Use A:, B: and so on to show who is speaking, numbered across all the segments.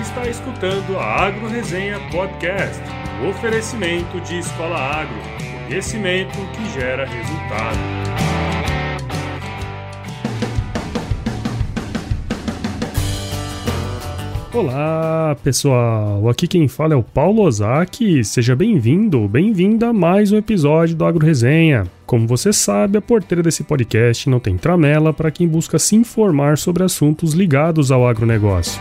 A: está escutando a Agro Resenha Podcast, o oferecimento de Escola Agro, conhecimento que gera resultado. Olá, pessoal. Aqui quem fala é o Paulo Ozaki. Seja bem-vindo, bem-vinda a mais um episódio do Agro Resenha. Como você sabe, a porteira desse podcast não tem tramela para quem busca se informar sobre assuntos ligados ao agronegócio.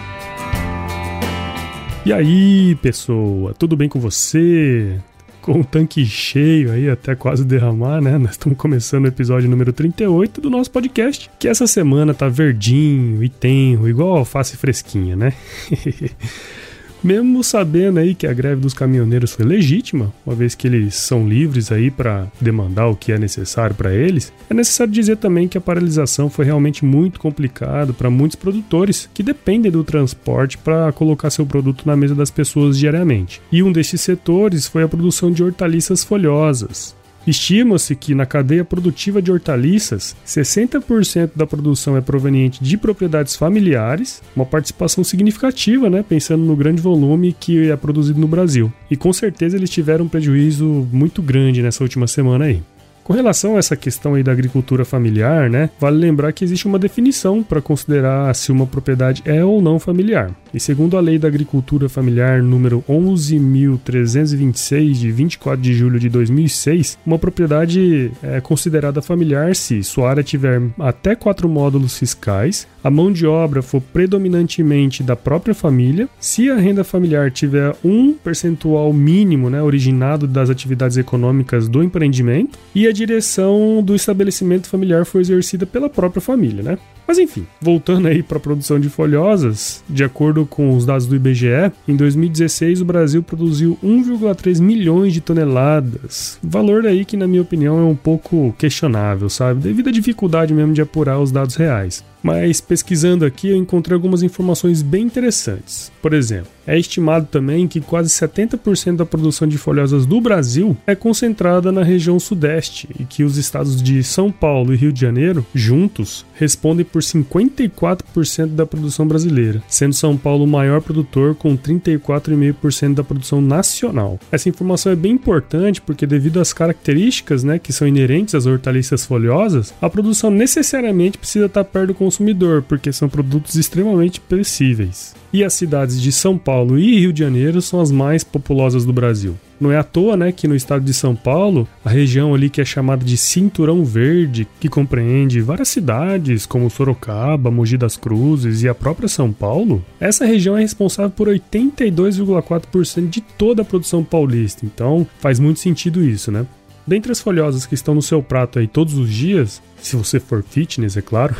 A: E aí, pessoa, tudo bem com você? Com o tanque cheio aí até quase derramar, né? Nós estamos começando o episódio número 38 do nosso podcast, que essa semana tá verdinho e tenro, igual alface fresquinha, né? mesmo sabendo aí que a greve dos caminhoneiros foi legítima, uma vez que eles são livres aí para demandar o que é necessário para eles, é necessário dizer também que a paralisação foi realmente muito complicado para muitos produtores que dependem do transporte para colocar seu produto na mesa das pessoas diariamente. E um destes setores foi a produção de hortaliças folhosas. Estima-se que na cadeia produtiva de hortaliças, 60% da produção é proveniente de propriedades familiares, uma participação significativa, né, pensando no grande volume que é produzido no Brasil. E com certeza eles tiveram um prejuízo muito grande nessa última semana aí. Com relação a essa questão aí da agricultura familiar, né, vale lembrar que existe uma definição para considerar se uma propriedade é ou não familiar. E segundo a Lei da Agricultura Familiar número 11.326, de 24 de julho de 2006, uma propriedade é considerada familiar se sua área tiver até quatro módulos fiscais, a mão de obra for predominantemente da própria família, se a renda familiar tiver um percentual mínimo né, originado das atividades econômicas do empreendimento e a direção do estabelecimento familiar for exercida pela própria família. Né? Mas enfim, voltando aí para a produção de folhosas, de acordo com os dados do IBGE, em 2016 o Brasil produziu 1,3 milhões de toneladas. Valor aí que na minha opinião é um pouco questionável, sabe? Devido à dificuldade mesmo de apurar os dados reais. Mas pesquisando aqui eu encontrei algumas informações bem interessantes. Por exemplo, é estimado também que quase 70% da produção de folhosas do Brasil é concentrada na região sudeste e que os estados de São Paulo e Rio de Janeiro, juntos, respondem por 54% da produção brasileira, sendo São Paulo o maior produtor com 34,5% da produção nacional. Essa informação é bem importante porque devido às características, né, que são inerentes às hortaliças folhosas, a produção necessariamente precisa estar perto do consumidor, porque são produtos extremamente perecíveis. E as cidades de São Paulo e Rio de Janeiro são as mais populosas do Brasil. Não é à toa, né, que no estado de São Paulo, a região ali que é chamada de Cinturão Verde, que compreende várias cidades como Sorocaba, Mogi das Cruzes e a própria São Paulo, essa região é responsável por 82,4% de toda a produção paulista. Então, faz muito sentido isso, né? Dentre as folhosas que estão no seu prato aí todos os dias, se você for fitness, é claro,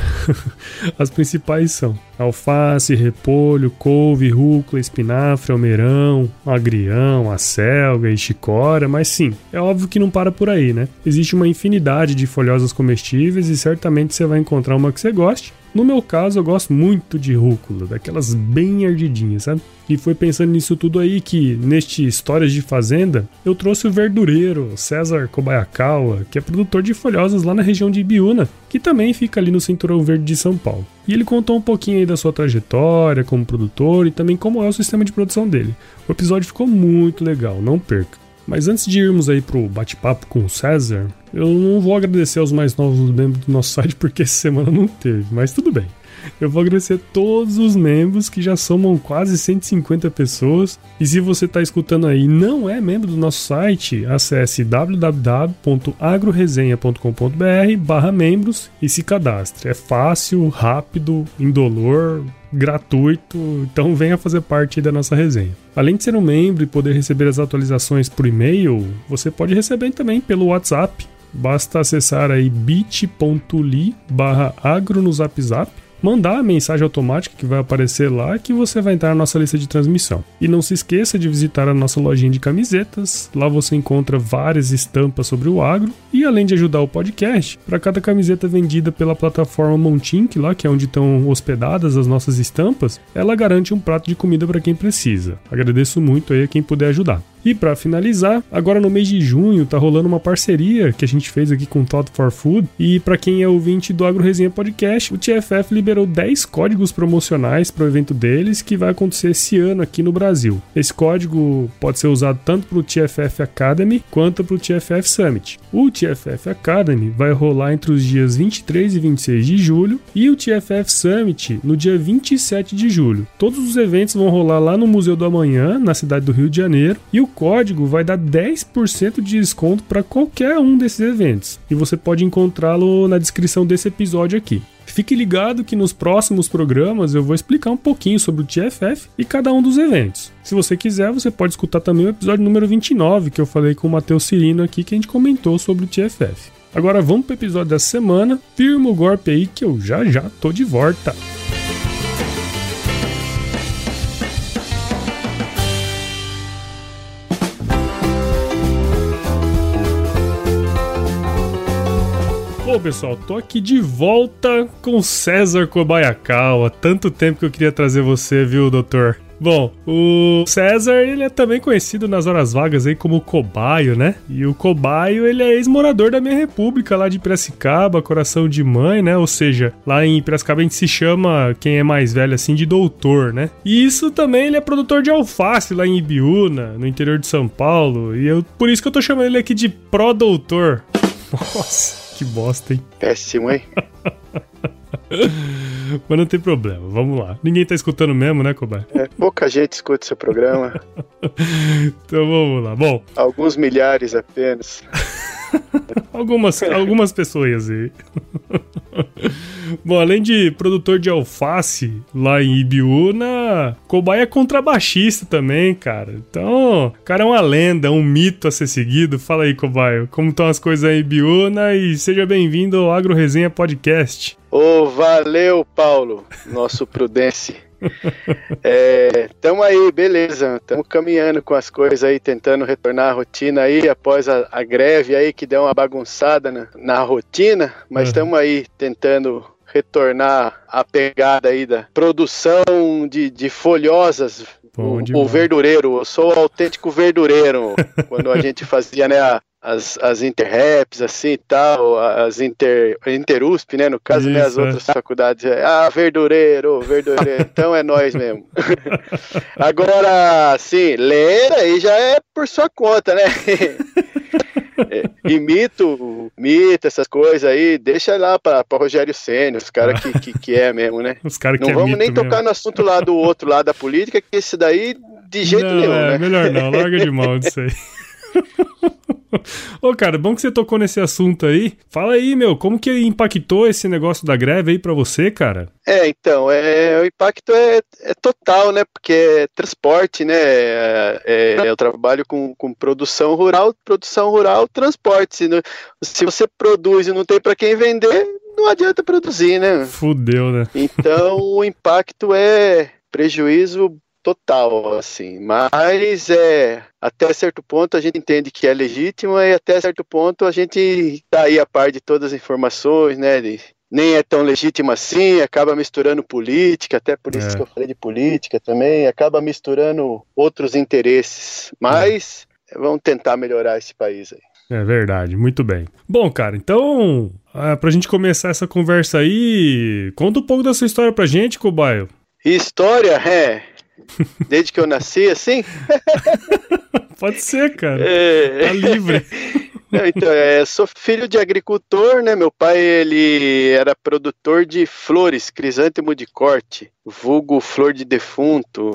A: as principais são alface, repolho, couve, rúcula, espinafre, almeirão, agrião, acelga e chicória, mas sim, é óbvio que não para por aí, né? Existe uma infinidade de folhosas comestíveis e certamente você vai encontrar uma que você goste, no meu caso, eu gosto muito de rúcula, daquelas bem ardidinhas, sabe? E foi pensando nisso tudo aí que, neste Histórias de Fazenda, eu trouxe o verdureiro César Kobayakawa, que é produtor de folhosas lá na região de Ibiúna, que também fica ali no Cinturão Verde de São Paulo. E ele contou um pouquinho aí da sua trajetória como produtor e também como é o sistema de produção dele. O episódio ficou muito legal, não perca. Mas antes de irmos aí pro bate-papo com o César, eu não vou agradecer aos mais novos membros do nosso site porque essa semana não teve, mas tudo bem. Eu vou agradecer todos os membros que já somam quase 150 pessoas. E se você está escutando aí e não é membro do nosso site, acesse www.agroresenha.com.br barra membros e se cadastre. É fácil, rápido, indolor, gratuito, então venha fazer parte da nossa resenha. Além de ser um membro e poder receber as atualizações por e-mail, você pode receber também pelo WhatsApp. Basta acessar aí bit.ly barra agro no zap zap mandar a mensagem automática que vai aparecer lá que você vai entrar na nossa lista de transmissão. E não se esqueça de visitar a nossa lojinha de camisetas. Lá você encontra várias estampas sobre o agro e além de ajudar o podcast, para cada camiseta vendida pela plataforma Montink, lá que é onde estão hospedadas as nossas estampas, ela garante um prato de comida para quem precisa. Agradeço muito aí a quem puder ajudar. E para finalizar, agora no mês de junho tá rolando uma parceria que a gente fez aqui com Thought for Food. E para quem é ouvinte do Agro Resenha Podcast, o TFF liberou 10 códigos promocionais para o evento deles que vai acontecer esse ano aqui no Brasil. Esse código pode ser usado tanto para o TFF Academy quanto para o TFF Summit. O TFF Academy vai rolar entre os dias 23 e 26 de julho e o TFF Summit no dia 27 de julho. Todos os eventos vão rolar lá no Museu do Amanhã, na cidade do Rio de Janeiro, e o código vai dar 10% de desconto para qualquer um desses eventos. E você pode encontrá-lo na descrição desse episódio aqui. Fique ligado que nos próximos programas eu vou explicar um pouquinho sobre o TFF e cada um dos eventos. Se você quiser, você pode escutar também o episódio número 29, que eu falei com o Matheus Cirino aqui, que a gente comentou sobre o TFF. Agora vamos para o episódio da semana. Firma o golpe aí que eu já já tô de volta. Bom, pessoal, tô aqui de volta com César Kobayakawa. Tanto tempo que eu queria trazer você, viu, doutor? Bom, o César, ele é também conhecido nas horas vagas aí como Cobaio, né? E o Cobaio, ele é ex-morador da minha república lá de Piracicaba, coração de mãe, né? Ou seja, lá em Piracicaba a gente se chama, quem é mais velho assim, de doutor, né? E isso também, ele é produtor de alface lá em Ibiúna, no interior de São Paulo. E eu, por isso que eu tô chamando ele aqui de pró-doutor. Nossa que bosta, hein?
B: Péssimo, hein?
A: Mas não tem problema, vamos lá. Ninguém tá escutando mesmo, né, Cobai?
B: É, pouca gente escuta seu programa.
A: então vamos lá. Bom.
B: Alguns milhares apenas.
A: algumas, algumas pessoas aí. Bom, além de produtor de alface lá em Ibiúna, Cobai é contrabaixista também, cara. Então, o cara é uma lenda, um mito a ser seguido. Fala aí, Cobai, como estão as coisas aí em Ibiúna e seja bem-vindo ao Agro Resenha Podcast.
B: Ô, oh, valeu, Paulo, nosso Prudence. é, tamo aí, beleza. Tamo caminhando com as coisas aí, tentando retornar à rotina aí após a, a greve aí que deu uma bagunçada na, na rotina, mas estamos uhum. aí tentando retornar a pegada aí da produção de, de folhosas o, o, verdureiro, eu sou o autêntico verdureiro. quando a gente fazia né, a, as, as interraps, assim e tal, as inter, interusp, né? No caso, Isso, né, as é. outras faculdades. É, ah, verdureiro, verdureiro. então é nós mesmo. Agora, sim, ler aí já é por sua conta, né? é, imito, mito, essas coisas aí, deixa lá pra, pra Rogério Senna, os caras que, que, que, é mesmo, né?
A: Os cara
B: não
A: é
B: vamos nem
A: mesmo.
B: tocar no assunto lá do outro lado da política, que esse daí de jeito
A: não,
B: nenhum,
A: é,
B: né?
A: Melhor não, larga de mão disso aí. Ô, cara, bom que você tocou nesse assunto aí. Fala aí, meu, como que impactou esse negócio da greve aí para você, cara?
B: É, então, é, o impacto é, é total, né? Porque é transporte, né? É, é, eu trabalho com, com produção rural, produção rural, transporte. Se, não, se você produz e não tem para quem vender, não adianta produzir, né?
A: Fudeu, né?
B: Então, o impacto é prejuízo total, assim. Mas é até certo ponto a gente entende que é legítimo e até certo ponto a gente está aí a par de todas as informações, né? De, nem é tão legítimo assim, acaba misturando política, até por isso é. que eu falei de política também, acaba misturando outros interesses. Mas é. vamos tentar melhorar esse país aí.
A: É verdade, muito bem. Bom, cara, então, ah, pra gente começar essa conversa aí, conta um pouco da sua história pra gente, Cobaio.
B: História, é. Desde que eu nasci, assim?
A: Pode ser, cara. É... Tá livre.
B: então, é, sou filho de agricultor, né? Meu pai, ele era produtor de flores, crisântemo de corte, vulgo flor de defunto.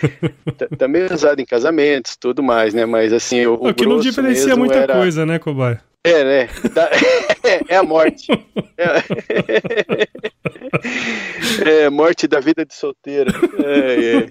B: Também usado em casamentos, tudo mais, né? Mas assim, o, o
A: que não diferencia muita era... coisa, né, Cobai?
B: É, né? É a morte. É... é, morte da vida de solteiro. É, é.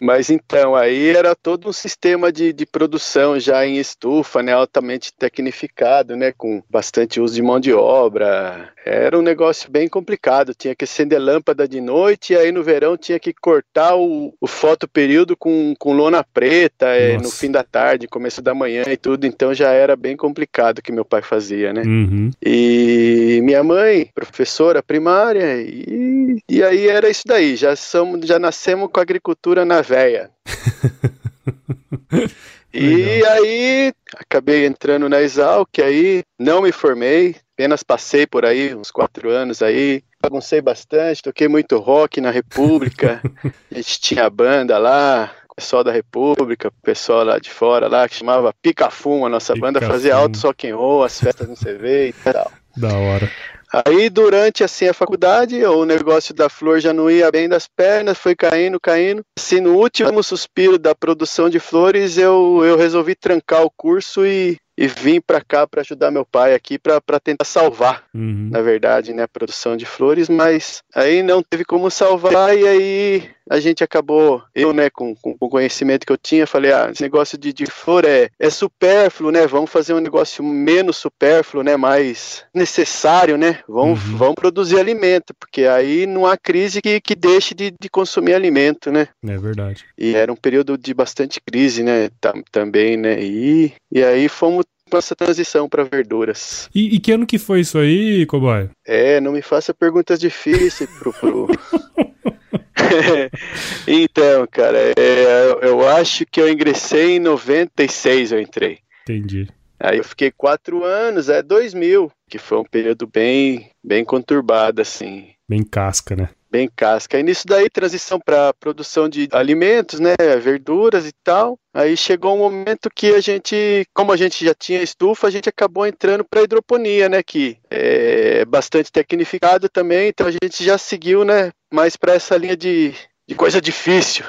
B: Mas então, aí era todo um sistema de, de produção já em estufa, né, altamente tecnificado, né, com bastante uso de mão de obra. Era um negócio bem complicado, tinha que acender lâmpada de noite e aí no verão tinha que cortar o, o fotoperíodo com, com lona preta é, no fim da tarde, começo da manhã e tudo, então já era bem complicado o que meu pai fazia, né.
A: Uhum.
B: E minha mãe, professora primária, e, e aí era isso daí, já, somos, já nascemos com a agricultura na véia. e aí acabei entrando na Exalc, aí não me formei, apenas passei por aí uns quatro anos aí, baguncei bastante, toquei muito rock na República, a gente tinha banda lá, pessoal da República, pessoal lá de fora lá, que chamava Pica Fumo, a nossa Pica banda fazia alto rock and roll, as festas no CV e tal.
A: Da hora.
B: Aí durante assim a faculdade, o negócio da flor já não ia bem das pernas, foi caindo, caindo. Assim, no último suspiro da produção de flores, eu, eu resolvi trancar o curso e e vim para cá para ajudar meu pai aqui para tentar salvar, uhum. na verdade, né, a produção de flores, mas aí não teve como salvar e aí a gente acabou, eu, né, com, com o conhecimento que eu tinha, falei, ah, esse negócio de, de flor é, é supérfluo, né, vamos fazer um negócio menos supérfluo, né, mais necessário, né, vamos, uhum. vamos produzir alimento, porque aí não há crise que, que deixe de, de consumir alimento, né.
A: É verdade.
B: E era um período de bastante crise, né, também, né, e, e aí fomos essa transição para verduras.
A: E, e, que ano que foi isso aí, Cowboy?
B: É, não me faça perguntas difíceis pro. pro... então, cara, é, eu acho que eu ingressei em 96, eu entrei.
A: Entendi.
B: Aí eu fiquei quatro anos, é 2000, que foi um período bem, bem conturbado, assim.
A: Bem casca, né?
B: Bem casca. E nisso daí, transição para produção de alimentos, né, verduras e tal. Aí chegou um momento que a gente, como a gente já tinha estufa, a gente acabou entrando para hidroponia, né, que é bastante tecnificado também, então a gente já seguiu, né, mais para essa linha de de coisa difícil.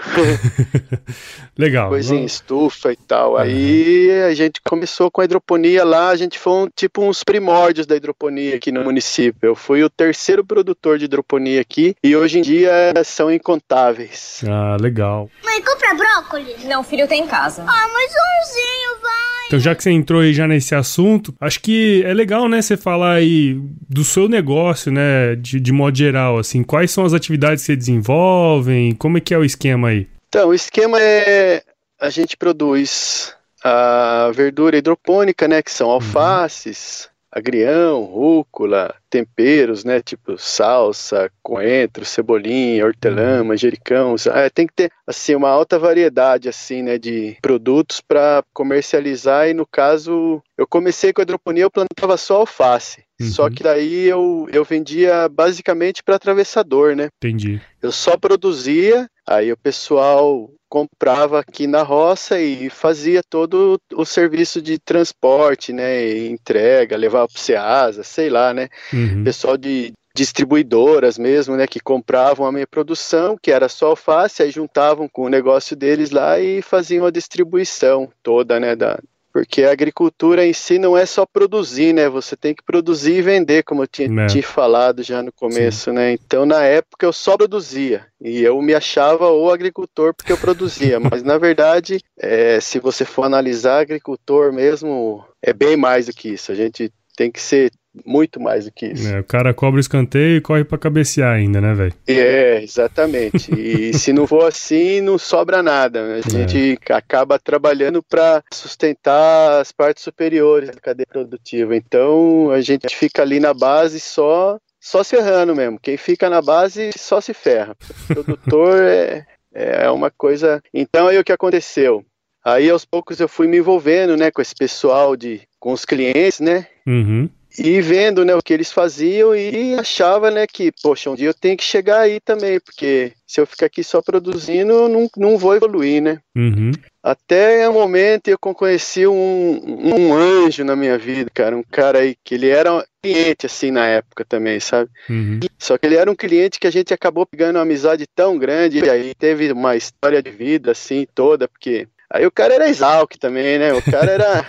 A: Legal.
B: Coisa em estufa e tal. Aí a gente começou com a hidroponia lá, a gente foi um, tipo uns primórdios da hidroponia aqui no município. Eu fui o terceiro produtor de hidroponia aqui e hoje em dia são incontáveis.
A: Ah, legal.
C: Mãe, compra brócolis?
D: Não, filho, tem em casa.
C: Ah, mas umzinho, vai.
A: Então, já que você entrou aí já nesse assunto, acho que é legal, né, você falar aí do seu negócio, né, de, de modo geral, assim, quais são as atividades que você desenvolvem, como é que é o esquema aí?
B: Então, o esquema é a gente produz a verdura hidropônica, né, que são uhum. alfaces, agrião, rúcula, temperos, né, tipo salsa, coentro, cebolinha, hortelã, uhum. manjericão. É, tem que ter assim uma alta variedade assim, né, de produtos para comercializar e no caso, eu comecei com a hidroponia, eu plantava só alface. Uhum. Só que daí eu, eu vendia basicamente para atravessador, né?
A: Entendi.
B: Eu só produzia, aí o pessoal comprava aqui na roça e fazia todo o serviço de transporte, né, entrega, levava para o Ceasa, sei lá, né, uhum. pessoal de distribuidoras mesmo, né, que compravam a minha produção, que era só alface, aí juntavam com o negócio deles lá e faziam a distribuição toda, né, da, porque a agricultura em si não é só produzir, né? Você tem que produzir e vender, como eu tinha é. te falado já no começo, Sim. né? Então, na época, eu só produzia. E eu me achava o agricultor porque eu produzia. Mas, na verdade, é, se você for analisar, agricultor mesmo é bem mais do que isso. A gente tem que ser muito mais do que isso.
A: É, o cara cobra o escanteio e corre para cabecear ainda, né, velho?
B: É, exatamente. E se não for assim, não sobra nada. A é. gente é. acaba trabalhando para sustentar as partes superiores da cadeia produtiva. Então, a gente fica ali na base só só se errando mesmo. Quem fica na base só se ferra. O produtor é, é uma coisa. Então, aí o que aconteceu? Aí aos poucos eu fui me envolvendo, né, com esse pessoal de, com os clientes, né?
A: Uhum
B: e vendo né, o que eles faziam e achava né, que, poxa, um dia eu tenho que chegar aí também, porque se eu ficar aqui só produzindo, eu não, não vou evoluir, né?
A: Uhum.
B: Até um momento eu conheci um, um anjo na minha vida, cara, um cara aí que ele era um cliente assim na época também, sabe?
A: Uhum.
B: Só que ele era um cliente que a gente acabou pegando uma amizade tão grande e aí teve uma história de vida assim toda, porque Aí o cara era Exalc também, né? O cara era.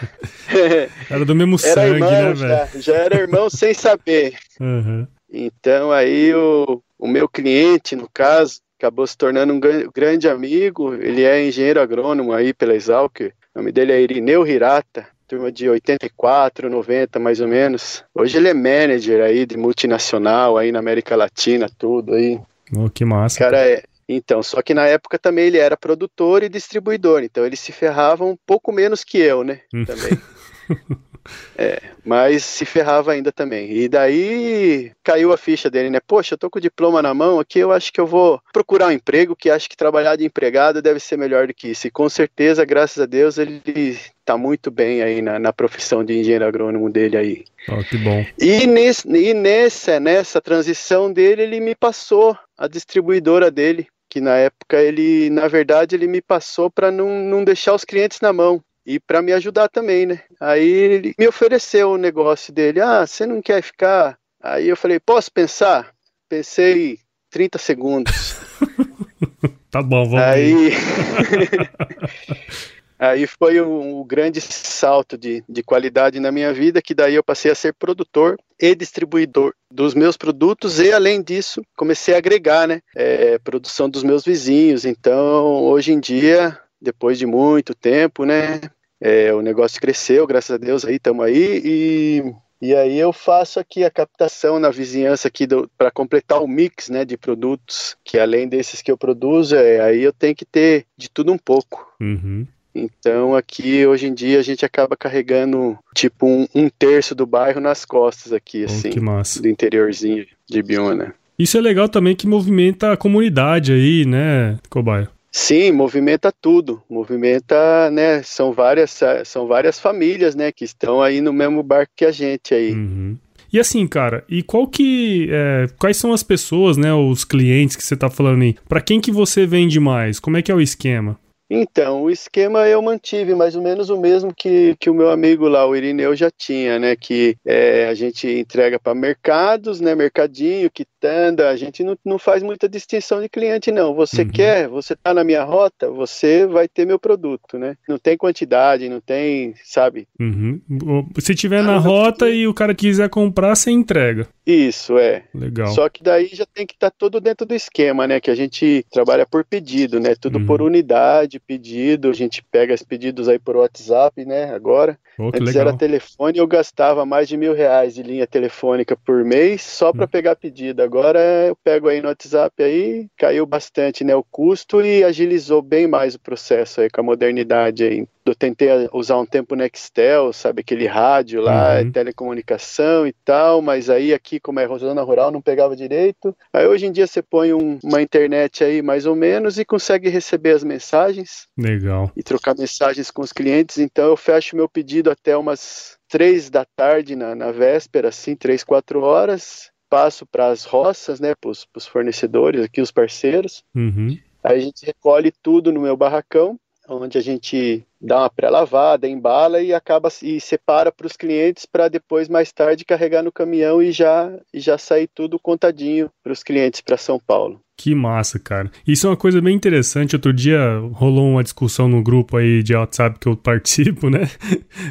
A: era do mesmo sangue,
B: irmão,
A: né,
B: velho? Já, já, era irmão sem saber.
A: Uhum.
B: Então aí o, o meu cliente, no caso, acabou se tornando um grande amigo. Ele é engenheiro agrônomo aí pela Exalc. O nome dele é Irineu Hirata, turma de 84, 90 mais ou menos. Hoje ele é manager aí de multinacional aí na América Latina, tudo aí.
A: Oh, que massa.
B: O cara é, então, só que na época também ele era produtor e distribuidor, então ele se ferrava um pouco menos que eu, né? Hum. Também. É, mas se ferrava ainda também. E daí caiu a ficha dele, né? Poxa, eu tô com o diploma na mão aqui, eu acho que eu vou procurar um emprego, que acho que trabalhar de empregado deve ser melhor do que isso. E com certeza, graças a Deus, ele tá muito bem aí na, na profissão de engenheiro agrônomo dele aí.
A: Oh, que bom.
B: E, nesse, e nessa, nessa transição dele, ele me passou a distribuidora dele, que na época ele, na verdade, ele me passou para não, não deixar os clientes na mão e para me ajudar também, né? Aí ele me ofereceu o negócio dele. Ah, você não quer ficar? Aí eu falei, posso pensar? Pensei 30 segundos.
A: tá bom, vamos
B: aí. aí foi um, um, grande salto de, de qualidade na minha vida, que daí eu passei a ser produtor e distribuidor dos meus produtos e além disso comecei a agregar, né, é, produção dos meus vizinhos. Então hoje em dia depois de muito tempo, né? É, o negócio cresceu, graças a Deus, aí estamos aí e, e aí eu faço aqui a captação na vizinhança aqui para completar o mix, né, de produtos que além desses que eu produzo, é, aí eu tenho que ter de tudo um pouco.
A: Uhum.
B: Então aqui hoje em dia a gente acaba carregando tipo um, um terço do bairro nas costas aqui, assim,
A: oh,
B: do interiorzinho de Biona.
A: Isso é legal também que movimenta a comunidade aí, né, Cobaio?
B: Sim, movimenta tudo. Movimenta, né? São várias, são várias famílias, né? Que estão aí no mesmo barco que a gente aí.
A: Uhum. E assim, cara, e qual que. É, quais são as pessoas, né? Os clientes que você tá falando aí? Para quem que você vende mais? Como é que é o esquema?
B: Então, o esquema eu mantive mais ou menos o mesmo que, que o meu amigo lá, o Irineu, já tinha, né? Que é, a gente entrega para mercados, né? Mercadinho, quitanda, a gente não, não faz muita distinção de cliente, não. Você uhum. quer, você tá na minha rota, você vai ter meu produto, né? Não tem quantidade, não tem, sabe?
A: Uhum. Se tiver na rota e o cara quiser comprar, você entrega.
B: Isso, é.
A: Legal.
B: Só que daí já tem que estar tá todo dentro do esquema, né? Que a gente trabalha por pedido, né? Tudo uhum. por unidade, pedido. A gente pega os pedidos aí por WhatsApp, né? Agora.
A: Oh,
B: Antes
A: legal.
B: era telefone, eu gastava mais de mil reais de linha telefônica por mês só para uhum. pegar pedido. Agora eu pego aí no WhatsApp aí, caiu bastante, né? O custo e agilizou bem mais o processo aí com a modernidade aí eu tentei usar um tempo Nextel, sabe, aquele rádio lá, uhum. telecomunicação e tal, mas aí aqui, como é zona rural, não pegava direito. Aí hoje em dia você põe um, uma internet aí mais ou menos e consegue receber as mensagens.
A: Legal.
B: E trocar mensagens com os clientes. Então eu fecho meu pedido até umas três da tarde na, na véspera, assim, três, quatro horas. Passo para as roças, né, para os fornecedores aqui, os parceiros.
A: Uhum.
B: Aí a gente recolhe tudo no meu barracão onde a gente dá uma pré-lavada, embala e acaba e separa para os clientes para depois mais tarde carregar no caminhão e já e já sair tudo contadinho para os clientes para São Paulo.
A: Que massa, cara. Isso é uma coisa bem interessante. Outro dia rolou uma discussão no grupo aí de WhatsApp que eu participo, né?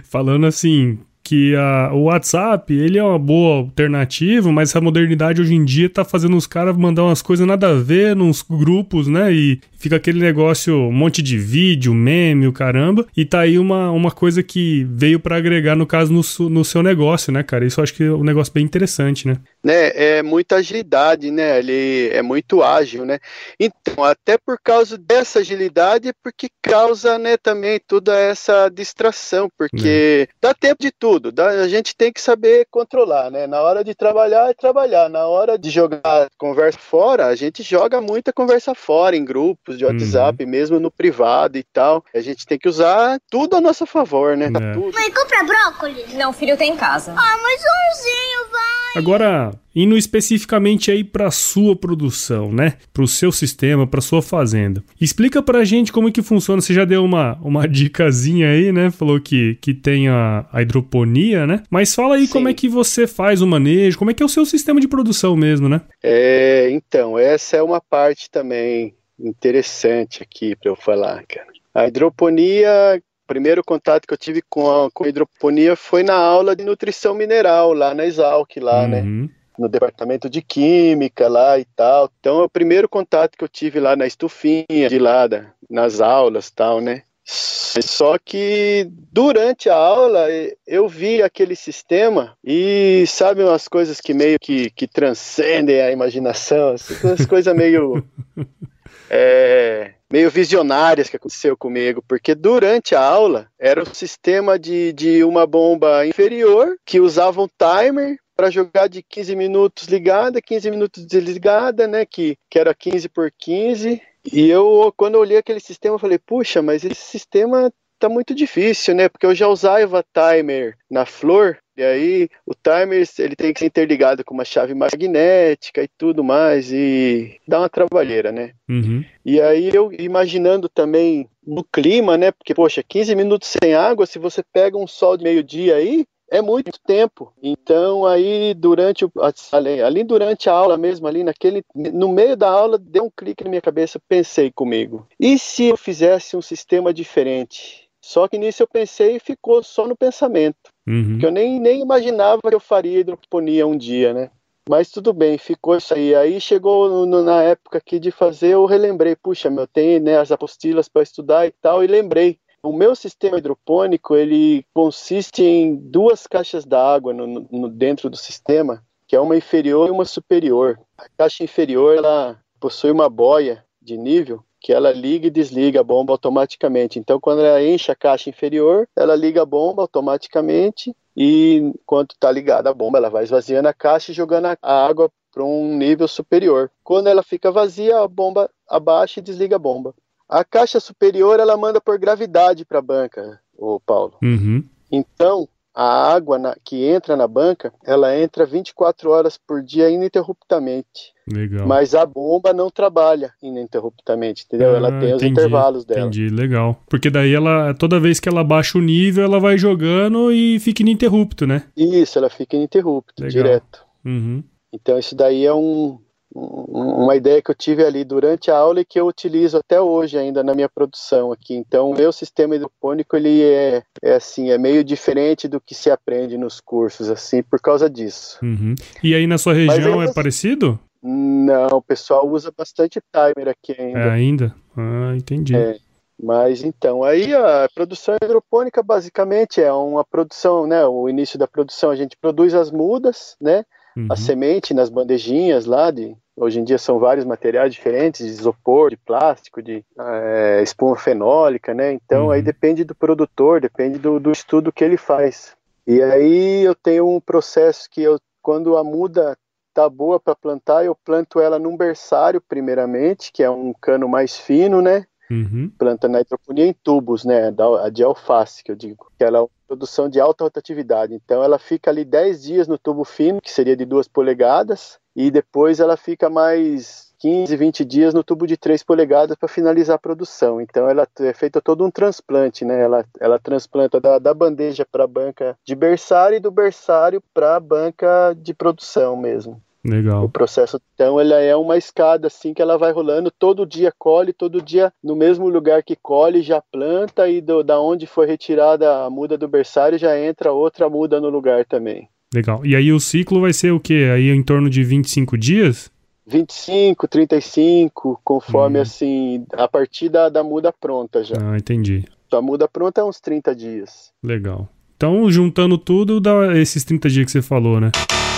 A: Falando assim, que a, o WhatsApp ele é uma boa alternativa, mas a modernidade hoje em dia tá fazendo os caras mandar umas coisas nada a ver nos grupos, né? E fica aquele negócio, um monte de vídeo, meme, o caramba. E tá aí uma, uma coisa que veio para agregar, no caso, no, no seu negócio, né, cara? Isso eu acho que é um negócio bem interessante, né?
B: Né, é muita agilidade, né? Ele é muito ágil, né? Então, até por causa dessa agilidade, é porque causa, né, também toda essa distração, porque é. dá tempo de tudo tudo. A gente tem que saber controlar, né? Na hora de trabalhar, é trabalhar. Na hora de jogar conversa fora, a gente joga muita conversa fora, em grupos de WhatsApp, uhum. mesmo no privado e tal. A gente tem que usar tudo a nosso favor, né? Tá
C: é. Tudo. Mãe, compra brócolis.
D: Não, filho, tem em casa.
C: Ah, mas umzinho, vai.
A: Agora, indo especificamente aí para sua produção, né? Para o seu sistema, para sua fazenda. Explica para a gente como é que funciona. Você já deu uma, uma dicasinha aí, né? Falou que, que tem a, a hidroponia, né? Mas fala aí Sim. como é que você faz o manejo, como é que é o seu sistema de produção mesmo, né?
B: É, então, essa é uma parte também interessante aqui para eu falar, cara. A hidroponia primeiro contato que eu tive com a, com a hidroponia foi na aula de nutrição mineral, lá na Exalc, lá, né?
A: uhum. né?
B: No departamento de química lá e tal. Então, é o primeiro contato que eu tive lá na estufinha, de lá, da, nas aulas tal, né? Só que durante a aula eu vi aquele sistema e sabe umas coisas que meio que, que transcendem a imaginação, assim, umas coisas meio é, meio visionárias que aconteceu comigo, porque durante a aula era um sistema de, de uma bomba inferior que usava um timer para jogar de 15 minutos ligada, 15 minutos desligada, né? Que, que era 15 por 15. E eu, quando eu olhei aquele sistema, eu falei, puxa, mas esse sistema tá muito difícil, né? Porque eu já usava timer na flor, e aí o timer ele tem que ser interligado com uma chave magnética e tudo mais, e dá uma trabalheira, né?
A: Uhum.
B: E aí eu imaginando também no clima, né? Porque, poxa, 15 minutos sem água, se você pega um sol de meio-dia aí, é muito tempo. Então aí durante o, ali, ali, durante a aula mesmo ali naquele no meio da aula deu um clique na minha cabeça, pensei comigo. E se eu fizesse um sistema diferente? Só que nisso eu pensei e ficou só no pensamento.
A: Uhum.
B: Que eu nem, nem imaginava que eu faria hidroponia um dia, né? Mas tudo bem, ficou isso aí. Aí chegou no, na época aqui de fazer, eu relembrei, puxa, meu, tem né, as apostilas para estudar e tal, e lembrei. O meu sistema hidropônico, ele consiste em duas caixas d'água no, no, dentro do sistema, que é uma inferior e uma superior. A caixa inferior, ela possui uma boia de nível que ela liga e desliga a bomba automaticamente. Então, quando ela enche a caixa inferior, ela liga a bomba automaticamente e enquanto está ligada a bomba, ela vai esvaziando a caixa e jogando a água para um nível superior. Quando ela fica vazia, a bomba abaixa e desliga a bomba. A caixa superior ela manda por gravidade para a banca, o Paulo.
A: Uhum.
B: Então, a água na, que entra na banca, ela entra 24 horas por dia ininterruptamente.
A: Legal.
B: Mas a bomba não trabalha ininterruptamente, entendeu?
A: Ah,
B: ela tem os
A: entendi,
B: intervalos dela.
A: Entendi, legal. Porque daí ela, toda vez que ela baixa o nível, ela vai jogando e fica ininterrupto, né?
B: Isso, ela fica ininterrupta,
A: Legal.
B: direto.
A: Uhum.
B: Então isso daí é um, um- uma ideia que eu tive ali durante a aula e que eu utilizo até hoje ainda na minha produção aqui. Então o meu sistema hidropônico ele é, é assim, é meio diferente do que se aprende nos cursos assim por causa disso.
A: Uhum. E aí na sua região é
B: você-
A: parecido?
B: Não, o pessoal usa bastante timer aqui ainda.
A: É ainda? Ah, entendi.
B: É. Mas então, aí a produção hidropônica basicamente é uma produção, né? O início da produção a gente produz as mudas, né?
A: Uhum.
B: A semente nas bandejinhas lá de. Hoje em dia são vários materiais diferentes, de isopor, de plástico, de eh, espuma fenólica, né? Então
A: Uhum.
B: aí depende do produtor, depende do, do estudo que ele faz. E aí eu tenho um processo que eu, quando a muda tá boa para plantar, eu planto ela num berçário primeiramente, que é um cano mais fino, né?
A: Uhum.
B: planta na hidroponia em tubos, né, da, a de alface, que eu digo, que ela é uma produção de alta rotatividade. Então ela fica ali 10 dias no tubo fino, que seria de 2 polegadas, e depois ela fica mais 15, 20 dias no tubo de 3 polegadas para finalizar a produção. Então ela é feito todo um transplante, né? Ela, ela transplanta da, da bandeja para a banca de berçário e do berçário para a banca de produção mesmo. O
A: Legal.
B: processo, então, ela é uma escada assim que ela vai rolando, todo dia colhe, todo dia no mesmo lugar que colhe já planta e do, da onde foi retirada a muda do berçário já entra outra muda no lugar também.
A: Legal. E aí o ciclo vai ser o quê? Aí em torno de 25 dias?
B: 25, 35, conforme
A: Uhum.
B: assim, a partir da, da muda pronta já.
A: Ah, entendi.
B: A muda pronta é uns 30 dias.
A: Legal. Então, juntando tudo, dá esses 30 dias que você falou, né?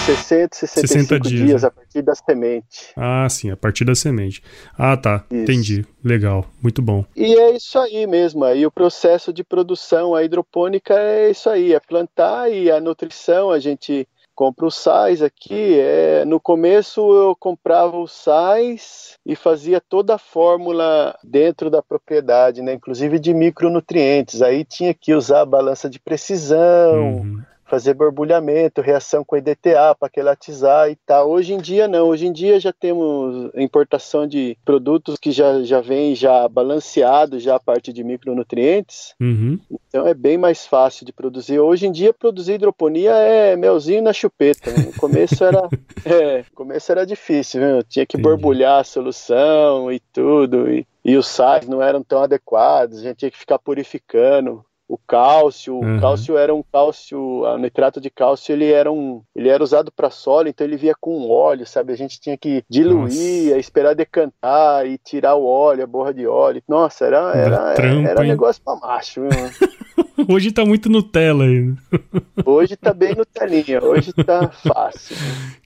B: 60, 65
A: 60 dias,
B: dias,
A: né?
B: a partir da semente.
A: Ah, sim, a partir da semente. Ah, tá.
B: Isso.
A: Entendi. Legal. Muito bom.
B: E é isso aí mesmo. Aí o processo de produção, a hidropônica é isso aí, é plantar e a nutrição, a gente compra os sais aqui. É, no começo eu comprava os sais e fazia toda a fórmula dentro da propriedade, né? Inclusive de micronutrientes. Aí tinha que usar a balança de precisão
A: Uhum.
B: Fazer borbulhamento, reação com EDTA para quelatizar e tal. Hoje em dia não, hoje em dia já temos importação de produtos que já, já vem já balanceado já a parte de micronutrientes,
A: Uhum.
B: então é bem mais fácil de produzir. Hoje em dia produzir hidroponia é melzinho na chupeta. No começo era, é, começo era difícil, viu? tinha que
A: Entendi.
B: borbulhar a solução e tudo e, e os sais não eram tão adequados, a gente tinha que ficar purificando o cálcio,
A: Uhum.
B: o cálcio era um cálcio, o nitrato de cálcio ele era um, ele era usado para solo, então ele via com óleo, sabe? A gente tinha que diluir,
A: Nossa.
B: esperar decantar e tirar o óleo, a borra de óleo. Nossa, era era,
A: trampo,
B: era
A: hein?
B: negócio para macho?
A: Hoje tá muito Nutella aí.
B: Hoje tá bem Nutelinha, hoje tá fácil.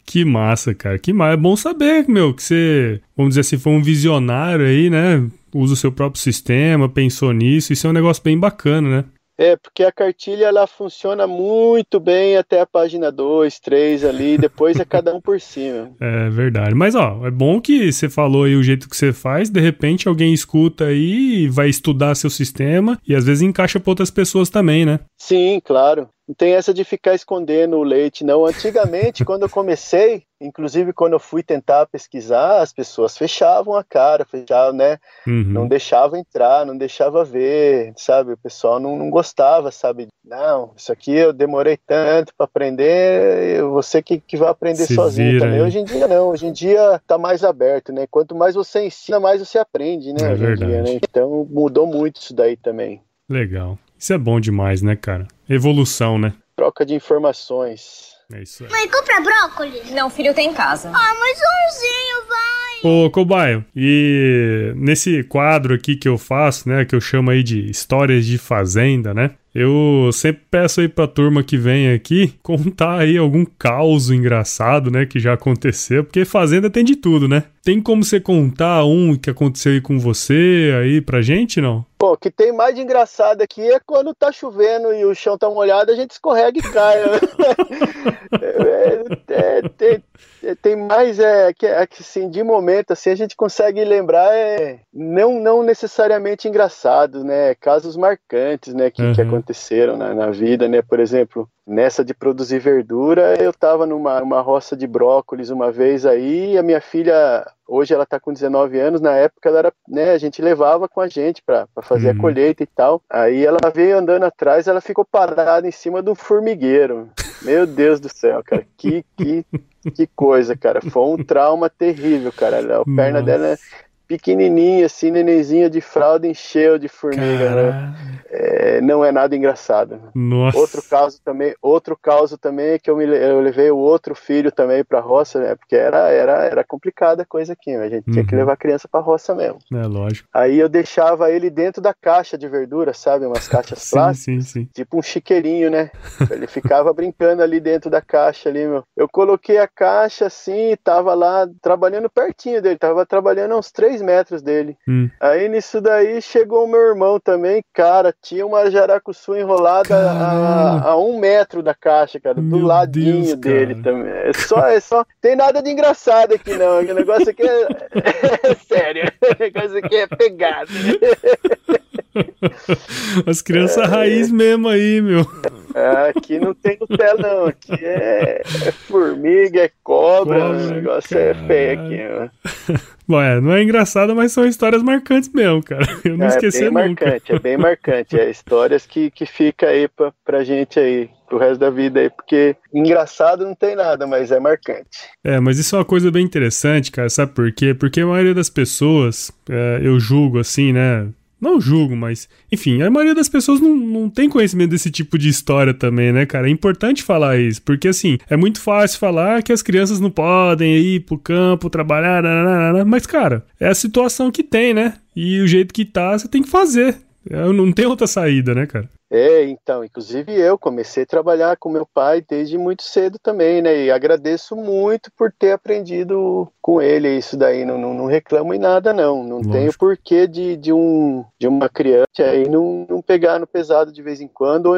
A: Que massa, cara. Que massa. É bom saber, meu, que você, vamos dizer assim, foi um visionário aí, né? Usa o seu próprio sistema, pensou nisso. Isso é um negócio bem bacana, né?
B: É, porque a cartilha ela funciona muito bem até a página 2, 3 ali, depois é cada um por cima.
A: É verdade. Mas ó, é bom que você falou aí o jeito que você faz, de repente alguém escuta aí, vai estudar seu sistema e às vezes encaixa para outras pessoas também, né?
B: Sim, claro. Não tem essa de ficar escondendo o leite, não. Antigamente, quando eu comecei, inclusive quando eu fui tentar pesquisar, as pessoas fechavam a cara, fechavam, né?
A: Uhum.
B: Não deixavam entrar, não deixava ver, sabe? O pessoal não, não gostava, sabe? Não, isso aqui eu demorei tanto para aprender, você que, que vai aprender
A: Se
B: sozinho
A: vira
B: também. Hoje em dia não, hoje em dia tá mais aberto, né? Quanto mais você ensina, mais você aprende, né?
A: É
B: hoje em dia,
A: verdade.
B: né? Então mudou muito isso daí também.
A: Legal. Isso é bom demais, né, cara? Evolução, né?
B: Troca de informações.
A: É isso aí.
C: Mãe, compra brócolis.
D: Não, filho, tem em casa.
C: Ah, mas umzinho, vai.
A: Ô, Cobaio, e nesse quadro aqui que eu faço, né, que eu chamo aí de histórias de fazenda, né? Eu sempre peço aí pra turma que vem aqui contar aí algum caos engraçado, né, que já aconteceu, porque fazenda tem de tudo, né? Tem como você contar um que aconteceu aí com você aí pra gente, não?
B: Pô, o que tem mais de engraçado aqui é quando tá chovendo e o chão tá molhado, a gente escorrega e cai. né? é, é, tem, é, tem mais, é, que, é que assim, de momento, assim, a gente consegue lembrar, é, não, não necessariamente engraçado, né? Casos marcantes, né, que, que
A: Uhum.
B: aconteceram na, na vida, né? Por exemplo, nessa de produzir verdura, eu tava numa, numa roça de brócolis uma vez aí, e a minha filha, hoje ela tá com 19 anos, na época ela era, né, a gente levava com a gente pra fazer
A: Uhum.
B: a colheita e tal. Aí ela veio andando atrás, ela ficou parada em cima um formigueiro. Meu Deus do céu, cara, que, que, que coisa, cara. Foi um trauma terrível, cara. A perna
A: Nossa.
B: dela é pequenininha, assim, nenenzinha de fralda, encheu de formiga, né? É, não é nada engraçado.
A: Nossa.
B: Outro caso também, outro caso também é que eu, me, eu levei o outro filho também pra roça, né? Porque era, era, era complicada a coisa aqui, né? a gente tinha que
A: Uhum.
B: levar a criança pra roça mesmo.
A: É lógico.
B: Aí eu deixava ele dentro da caixa de verdura, sabe? Umas caixas
A: Sim,
B: plásticas,
A: sim, sim.
B: tipo um chiqueirinho, né? Ele ficava brincando ali dentro da caixa ali, meu. Eu coloquei a caixa assim, tava lá trabalhando pertinho dele, tava trabalhando uns 3 metros dele.
A: Hum.
B: Aí nisso daí chegou o meu irmão também, cara, tinha uma jaracuçu enrolada a, a um metro da caixa, cara, do
A: Meu
B: ladinho
A: Deus,
B: dele
A: cara.
B: também. É só, é só, tem nada de engraçado aqui não, o negócio aqui é, é sério, o negócio aqui é pegado.
A: As crianças raiz mesmo aí, meu.
B: É, aqui não tem Nutella não, aqui é, é formiga, é cobra,
A: Cobra,
B: o negócio é feio aqui, ó.
A: Bom, é, não é engraçado, mas são histórias marcantes mesmo, cara. Eu não
B: é
A: esqueci
B: bem
A: nunca.
B: marcante, é bem marcante. É histórias que, que fica aí pra, pra gente aí, pro resto da vida aí, porque engraçado não tem nada, mas é marcante.
A: É, mas isso é uma coisa bem interessante, cara. Sabe por quê? Porque a maioria das pessoas, é, eu julgo assim, né? Não julgo, mas. Enfim, a maioria das pessoas não, não tem conhecimento desse tipo de história também, né, cara? É importante falar isso, porque assim, é muito fácil falar que as crianças não podem ir pro campo trabalhar, mas, cara, é a situação que tem, né? E o jeito que tá, você tem que fazer. Não tem outra saída, né, cara?
B: É, então, inclusive eu comecei a trabalhar com meu pai desde muito cedo também, né? E agradeço muito por ter aprendido com ele isso daí. Não, não, não reclamo em nada, não. Não
A: Lógico.
B: tenho porquê de, de, um, de uma criança aí não, não pegar no pesado de vez em quando, ou,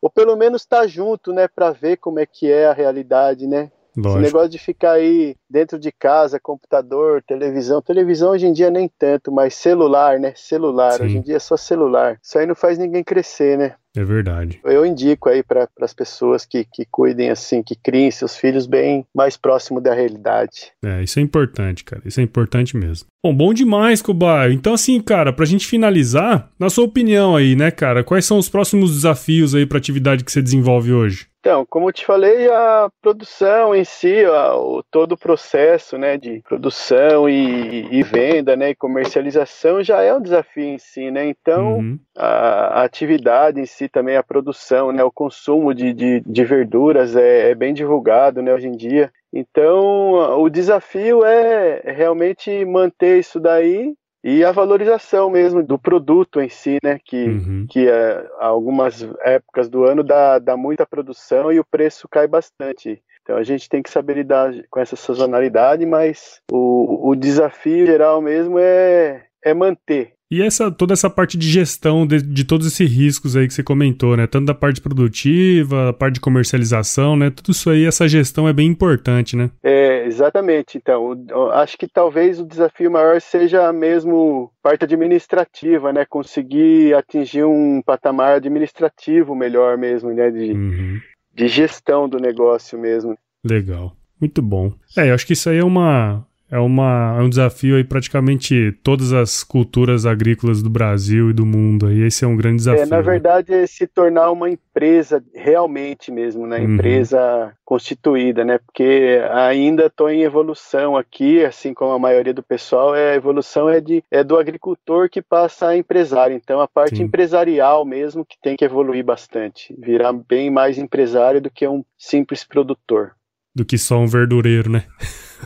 B: ou pelo menos estar junto, né? Pra ver como é que é a realidade, né? Esse
A: Lógico.
B: negócio de ficar aí dentro de casa, computador, televisão. Televisão hoje em dia nem tanto, mas celular, né? Celular.
A: Sim.
B: Hoje em dia é só celular. Isso aí não faz ninguém crescer, né?
A: É verdade.
B: Eu indico aí para as pessoas que, que cuidem assim, que criem seus filhos bem mais próximo da realidade.
A: É, isso é importante, cara. Isso é importante mesmo. Bom, bom demais, Cobaio. Então, assim, cara, pra gente finalizar, na sua opinião aí, né, cara, quais são os próximos desafios aí pra atividade que você desenvolve hoje?
B: Então, como eu te falei, a produção em si, a- o, todo o processo né, de produção e, e venda né, e comercialização já é um desafio em si, né? Então,
A: Uhum.
B: a, a atividade em si também, a produção, né, o consumo de, de, de verduras é, é bem divulgado né, hoje em dia. Então, o desafio é realmente manter isso daí e a valorização mesmo do produto em si, né? Que,
A: Uhum.
B: que é, algumas épocas do ano dá, dá muita produção e o preço cai bastante. Então a gente tem que saber lidar com essa sazonalidade, mas o, o desafio geral mesmo é, é manter.
A: E essa, toda essa parte de gestão de, de todos esses riscos aí que você comentou, né? Tanto da parte produtiva, a parte de comercialização, né? Tudo isso aí, essa gestão é bem importante, né?
B: É, exatamente. Então, acho que talvez o desafio maior seja mesmo parte administrativa, né? Conseguir atingir um patamar administrativo melhor mesmo, né? De,
A: Uhum.
B: de gestão do negócio mesmo.
A: Legal. Muito bom. É, eu acho que isso aí é uma. É, uma, é um desafio aí praticamente todas as culturas agrícolas do Brasil e do mundo. Aí esse é um grande desafio.
B: É, na
A: né?
B: verdade, é se tornar uma empresa realmente mesmo, né?
A: Uhum.
B: Empresa constituída, né? Porque ainda estou em evolução aqui, assim como a maioria do pessoal, é, a evolução é, de, é do agricultor que passa a empresário. Então, a parte
A: Sim.
B: empresarial mesmo que tem que evoluir bastante, virar bem mais empresário do que um simples produtor.
A: Do que só um verdureiro, né?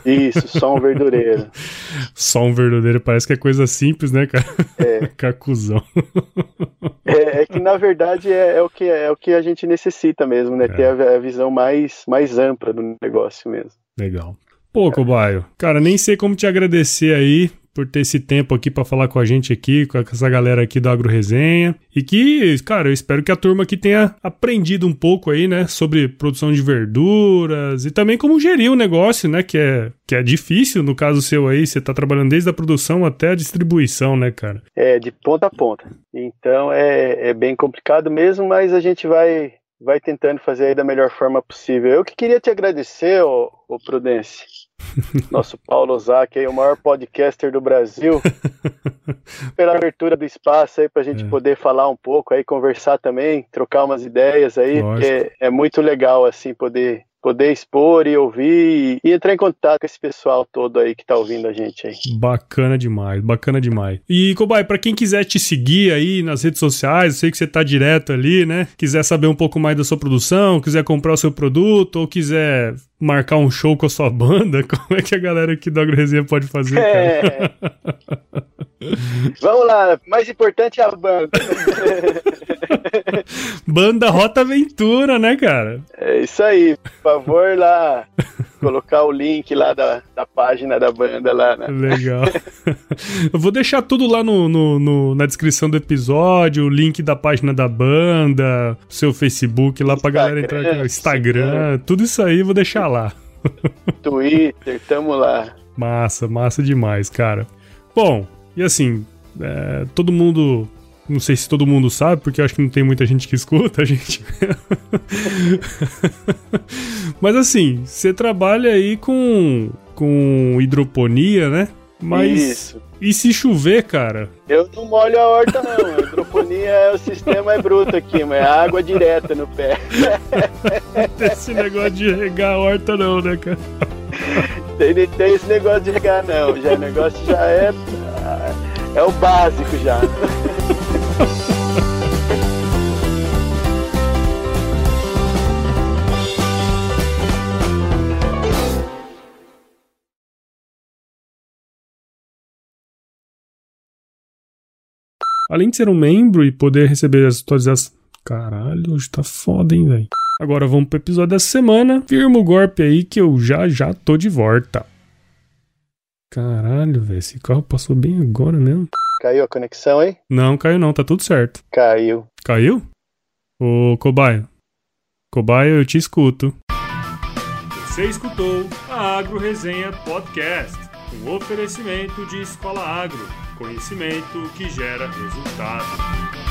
B: Isso, só um verdureiro.
A: Só um verdureiro parece que é coisa simples, né, cara?
B: É.
A: Cacuzão.
B: É, é que na verdade é, é o que é o que a gente necessita mesmo, né?
A: É.
B: Ter a, a visão mais mais ampla do negócio mesmo.
A: Legal. Pô, Cobaio, cara, nem sei como te agradecer aí por ter esse tempo aqui pra falar com a gente aqui, com essa galera aqui do Agro Resenha. E que, cara, eu espero que a turma aqui tenha aprendido um pouco aí, né, sobre produção de verduras e também como gerir o negócio, né, que é, que é difícil no caso seu aí, você tá trabalhando desde a produção até a distribuição, né, cara?
B: É de ponta a ponta. Então é, é bem complicado mesmo, mas a gente vai vai tentando fazer aí da melhor forma possível. Eu que queria te agradecer, ô, ô Prudence. Nosso Paulo Ozaki aí, o maior podcaster do Brasil, pela abertura do espaço aí pra gente
A: É.
B: poder falar um pouco aí, conversar também, trocar umas ideias aí, porque é muito legal assim poder poder expor e ouvir e, e entrar em contato com esse pessoal todo aí que tá ouvindo a gente aí.
A: Bacana demais, bacana demais. E, Cobai, pra quem quiser te seguir aí nas redes sociais, eu sei que você tá direto ali, né? Quiser saber um pouco mais da sua produção, quiser comprar o seu produto, ou quiser marcar um show com a sua banda, como é que a galera aqui do AgroResenha pode fazer, cara?
B: É. Vamos lá, mais importante é a banda.
A: Banda Rota Aventura, né, cara?
B: É isso aí, por favor lá colocar o link lá da, da página da banda lá, né?
A: Legal. Eu vou deixar tudo lá no, no- no- na descrição do episódio, o link da página da banda, seu Facebook lá pra galera entrar aqui,
B: Instagram,
A: Instagram, tudo isso aí eu vou deixar lá.
B: Twitter, tamo lá.
A: Massa, massa demais, cara. Bom, e assim, é, todo mundo. Não sei se todo mundo sabe, porque eu acho que não tem muita gente que escuta a gente. Mas assim, você trabalha aí com, com hidroponia, né? Mas.
B: Isso.
A: E se chover, cara?
B: Eu não molho a horta não, a hidroponia é o sistema é bruto aqui, mas é água direta no pé.
A: Esse negócio de regar a horta, não, né, cara?
B: Tem, tem esse negócio de regar não, já o negócio já é é o básico já.
A: Além de ser um membro e poder receber as atualizações. Caralho, hoje tá foda, hein, velho. Agora vamos pro episódio da semana. Firma o golpe aí que eu já já tô de volta. Caralho, velho, esse carro passou bem agora mesmo.
B: Caiu a conexão aí?
A: Não, caiu não, tá tudo certo.
B: Caiu.
A: Caiu? Ô, cobaio. Cobaio, eu te escuto. Você escutou a Agro Resenha Podcast, um oferecimento de Escola Agro, conhecimento que gera resultado.